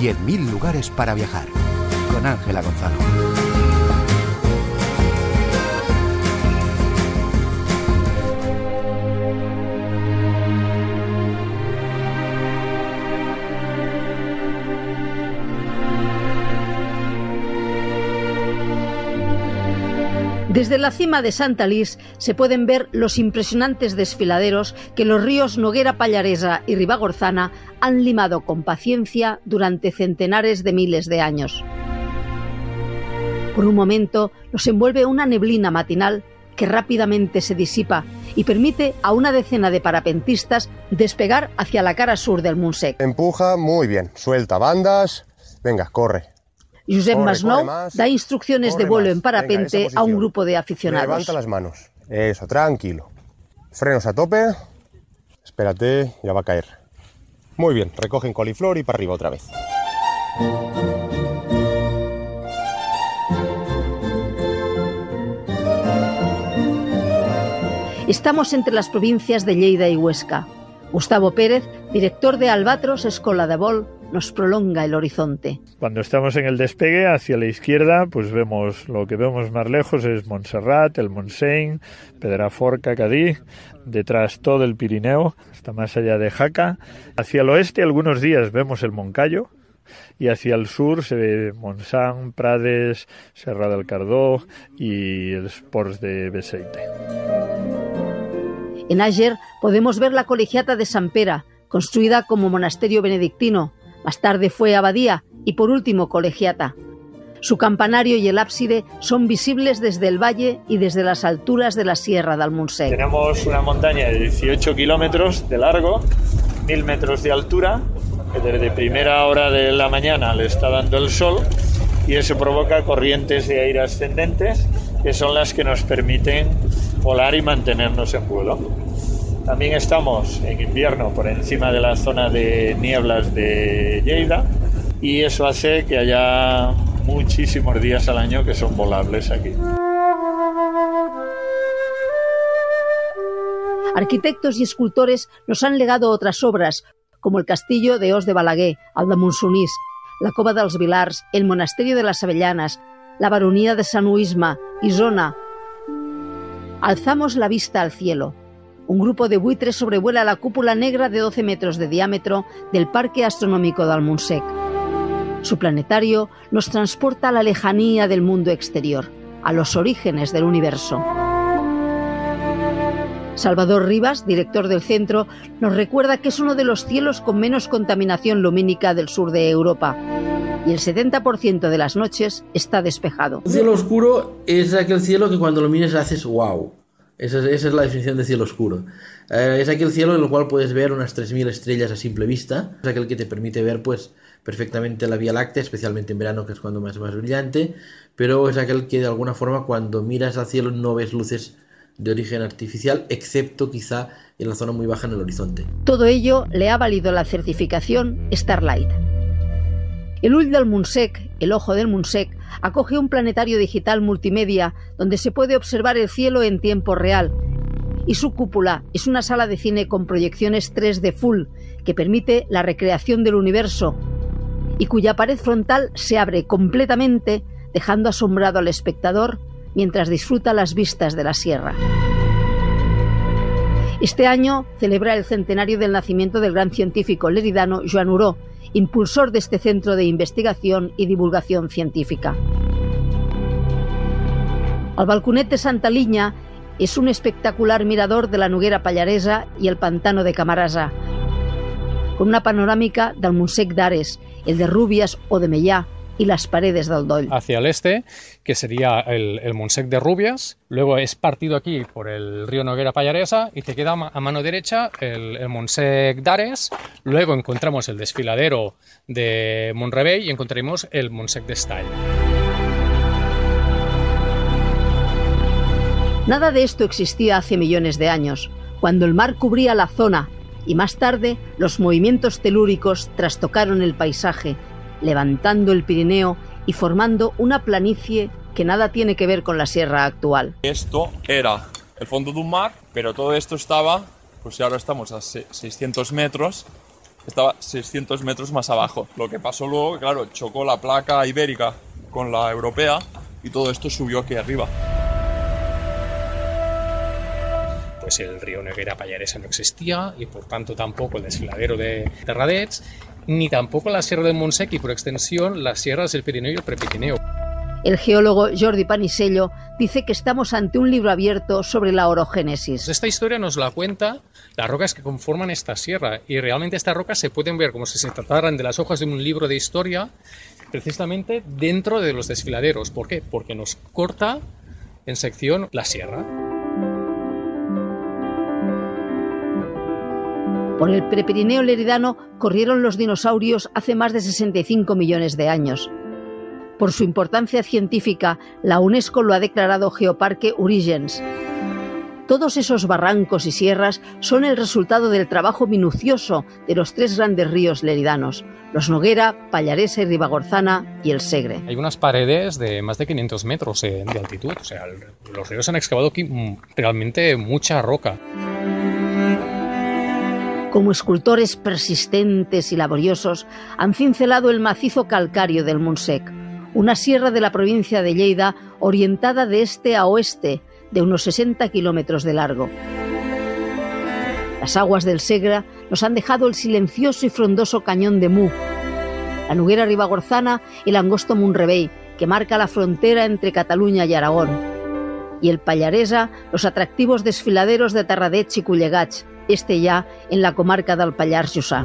10.000 lugares para viajar. Con Ángela Gonzalo. Desde la cima de Santa Lis se pueden ver los impresionantes desfiladeros que los ríos Noguera Pallaresa y Ribagorzana han limado con paciencia durante centenares de miles de años. Por un momento los envuelve una neblina matinal que rápidamente se disipa y permite a una decena de parapentistas despegar hacia la cara sur del Munsec. Empuja muy bien, suelta bandas, venga, corre. Josep Masnou da instrucciones de vuelo en parapente a un grupo de aficionados. Levanta las manos. Eso, tranquilo. Frenos a tope. Espérate, ya va a caer. Muy bien, recogen coliflor y para arriba otra vez. Estamos entre las provincias de Lleida y Huesca. Gustavo Pérez, director de Albatros Escola de Vol, nos prolonga el horizonte. Cuando estamos en el despegue hacia la izquierda, pues vemos lo que vemos más lejos es Montserrat, el Montseny, Pedraforca, Cadí, detrás todo el Pirineo, hasta más allá de Jaca. Hacia el oeste algunos días vemos el Moncayo, y hacia el sur se ve Montsant, Prades, Serra del Cardó y el Sports de Beseite. En Ager podemos ver la colegiata de San Pera, construida como monasterio benedictino, más tarde fue abadía y por último colegiata. Su campanario y el ábside son visibles desde el valle y desde las alturas de la Sierra de Almunsec. Tenemos una montaña de 18 kilómetros de largo, 1000 metros de altura, que desde primera hora de la mañana le está dando el sol y eso provoca corrientes de aire ascendentes que son las que nos permiten volar y mantenernos en vuelo. También estamos en invierno por encima de la zona de nieblas de Lleida y eso hace que haya muchísimos días al año que son volables aquí. Arquitectos y escultores nos han legado otras obras, como el castillo de Os de Balaguer, el de la Cova dels Vilars, el Monasterio de las Avellanas, la Baronía de San Uisma, Isona. Alzamos la vista al cielo. Un grupo de buitres sobrevuela la cúpula negra de 12 metros de diámetro del Parque Astronómico de Almunsec. Su planetario nos transporta a la lejanía del mundo exterior, a los orígenes del universo. Salvador Rivas, director del centro, nos recuerda que es uno de los cielos con menos contaminación lumínica del sur de Europa y el 70% de las noches está despejado. Un cielo oscuro es aquel cielo que cuando lo miras haces wow. Esa es, la definición de cielo oscuro. Eh, es aquel cielo en el cual puedes ver unas 3.000 estrellas a simple vista. Es aquel que te permite ver pues perfectamente la Vía Láctea, especialmente en verano que es cuando más más brillante. Pero es aquel que de alguna forma cuando miras al cielo no ves luces de origen artificial, excepto quizá en la zona muy baja en el horizonte. Todo ello le ha valido la certificación Starlight. El Ull del Munsec, el Ojo del Munsec, acoge un planetario digital multimedia donde se puede observar el cielo en tiempo real. Y su cúpula es una sala de cine con proyecciones 3D full que permite la recreación del universo y cuya pared frontal se abre completamente dejando asombrado al espectador mientras disfruta las vistas de la sierra. Este año celebra el centenario del nacimiento del gran científico leridano Joan Uró, impulsor de este centro de investigación y divulgación científica. El balconet de Santa Linya es un espectacular mirador de la Noguera Pallaresa y el pantano de Camarasa, con una panorámica del Montsec d'Ares, el de Rubias o de Mellá, y las paredes del Doll. Hacia el este, que sería el, el Montsec de Rubias, luego es partido aquí por el río Noguera Pallaresa y te queda a mano derecha el, el Montsec d'Ares, luego encontramos el desfiladero de Montrevell y encontraremos el Montsec d'Estall. Nada de esto existía hace millones de años, cuando el mar cubría la zona y más tarde los movimientos telúricos trastocaron el paisaje, levantando el Pirineo y formando una planicie que nada tiene que ver con la sierra actual. Esto era el fondo de un mar, pero todo esto estaba, pues ahora estamos a 600 metros, estaba 600 metros más abajo. Lo que pasó luego, claro, chocó la placa ibérica con la europea y todo esto subió aquí arriba. Pues el río Noguera Pallaresa no existía y por tanto tampoco el desfiladero de Terradets, ni tampoco la Sierra del Montsec y por extensión las sierras del Pirineo y el Prepirineo. El geólogo Jordi Panisello dice que estamos ante un libro abierto sobre la orogénesis. Esta historia nos la cuenta las rocas que conforman esta sierra y realmente estas rocas se pueden ver como si se trataran de las hojas de un libro de historia precisamente dentro de los desfiladeros. ¿Por qué? Porque nos corta en sección la sierra. Por el Prepirineo Leridano corrieron los dinosaurios hace más de 65 millones de años. Por su importancia científica, la UNESCO lo ha declarado Geoparque Urigens. Todos esos barrancos y sierras son el resultado del trabajo minucioso de los tres grandes ríos leridanos, los Noguera, Pallaresa y Ribagorzana y el Segre. Hay unas paredes de más de 500 metros de altitud, o sea, los ríos han excavado aquí mm, realmente mucha roca. Como escultores persistentes y laboriosos, han cincelado el macizo calcáreo del Montsec una sierra de la provincia de Lleida orientada de este a oeste, de unos 60 kilómetros de largo. Las aguas del Segra nos han dejado el silencioso y frondoso cañón de Mu, la Nuguera Ribagorzana y el angosto Munrebey, que marca la frontera entre Cataluña y Aragón, y el Pallaresa, los atractivos desfiladeros de Tarradets y Cullegats, este ya en la comarca del Pallars Jussá.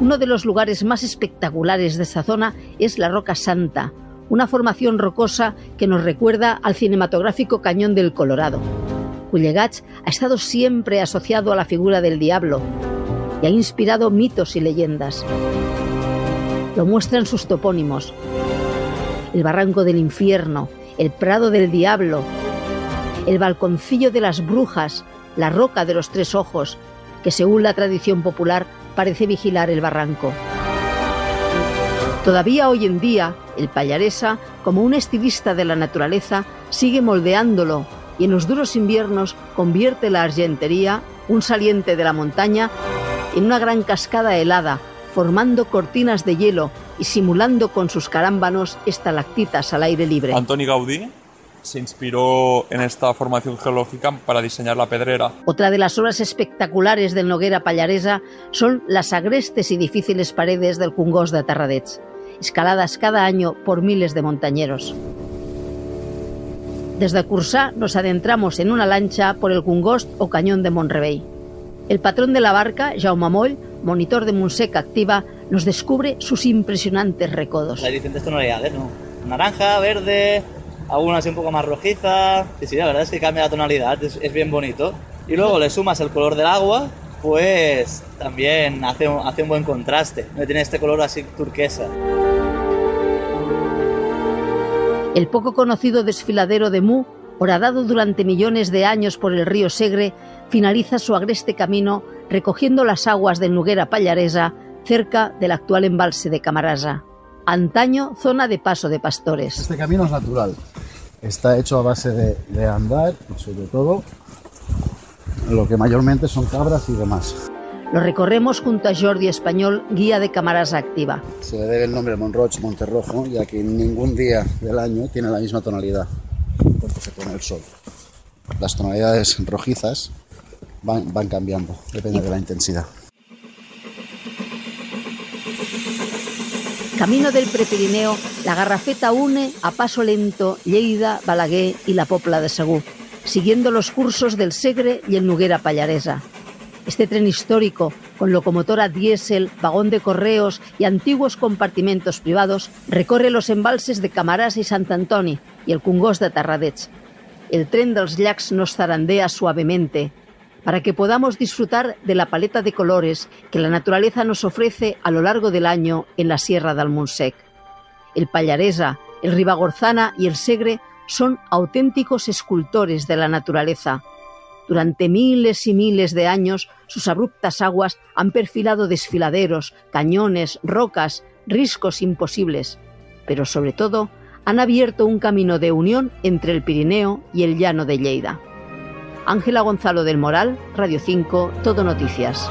Uno de los lugares más espectaculares de esta zona es la Roca Santa, una formación rocosa que nos recuerda al cinematográfico Cañón del Colorado. Cullegats ha estado siempre asociado a la figura del diablo y ha inspirado mitos y leyendas. Lo muestran sus topónimos. El Barranco del Infierno, el Prado del Diablo, el Balconcillo de las Brujas, la Roca de los Tres Ojos, que según la tradición popular parece vigilar el barranco. Todavía hoy en día, el payaresa, como un estilista de la naturaleza, sigue moldeándolo y en los duros inviernos convierte la argentería, un saliente de la montaña, en una gran cascada helada, formando cortinas de hielo y simulando con sus carámbanos estalactitas al aire libre. Antoni Gaudí se inspiró en esta formación geológica para diseñar la pedrera. Otra de las obras espectaculares del Noguera Pallaresa son las agrestes y difíciles paredes del Cungós de Tarradets, escaladas cada año por miles de montañeros. Desde Cursá nos adentramos en una lancha por el Cungost o Cañón de Monrebey. El patrón de la barca, Jaume Moll, monitor de Montsec Activa, nos descubre sus impresionantes recodos. Hay diferentes tonalidades, ¿no? Naranja, verde, alguna así un poco más rojiza. Y sí, la verdad es que cambia la tonalidad, es, es bien bonito. Y luego le sumas el color del agua, pues también hace, hace un buen contraste. Tiene este color así turquesa. El poco conocido desfiladero de Mu, horadado durante millones de años por el río Segre, finaliza su agreste camino recogiendo las aguas del Nuguera Pallaresa cerca del actual embalse de Camarasa antaño zona de paso de pastores. Este camino es natural, está hecho a base de, de andar y sobre todo lo que mayormente son cabras y demás. Lo recorremos junto a Jordi Español, guía de cámaras activa. Se le debe el nombre Monroch Monterrojo, ya que ningún día del año tiene la misma tonalidad cuando se pone el sol. Las tonalidades rojizas van, van cambiando, depende de la intensidad. Camino del Prepirineo, la Garrafeta une a paso lento Lleida, Balaguer y la Popla de Segú, siguiendo los cursos del Segre y el Nuguera Pallaresa. Este tren histórico, con locomotora diésel, vagón de correos y antiguos compartimentos privados, recorre los embalses de Camarás y Sant Antoni y el Cungós de Tarradets. El tren dels llacs nos zarandea suavemente, para que podamos disfrutar de la paleta de colores que la naturaleza nos ofrece a lo largo del año en la Sierra del Montsec. El Pallaresa, el Ribagorzana y el Segre son auténticos escultores de la naturaleza. Durante miles y miles de años, sus abruptas aguas han perfilado desfiladeros, cañones, rocas, riscos imposibles, pero sobre todo han abierto un camino de unión entre el Pirineo y el llano de Lleida. Ángela Gonzalo del Moral, Radio 5, Todo Noticias.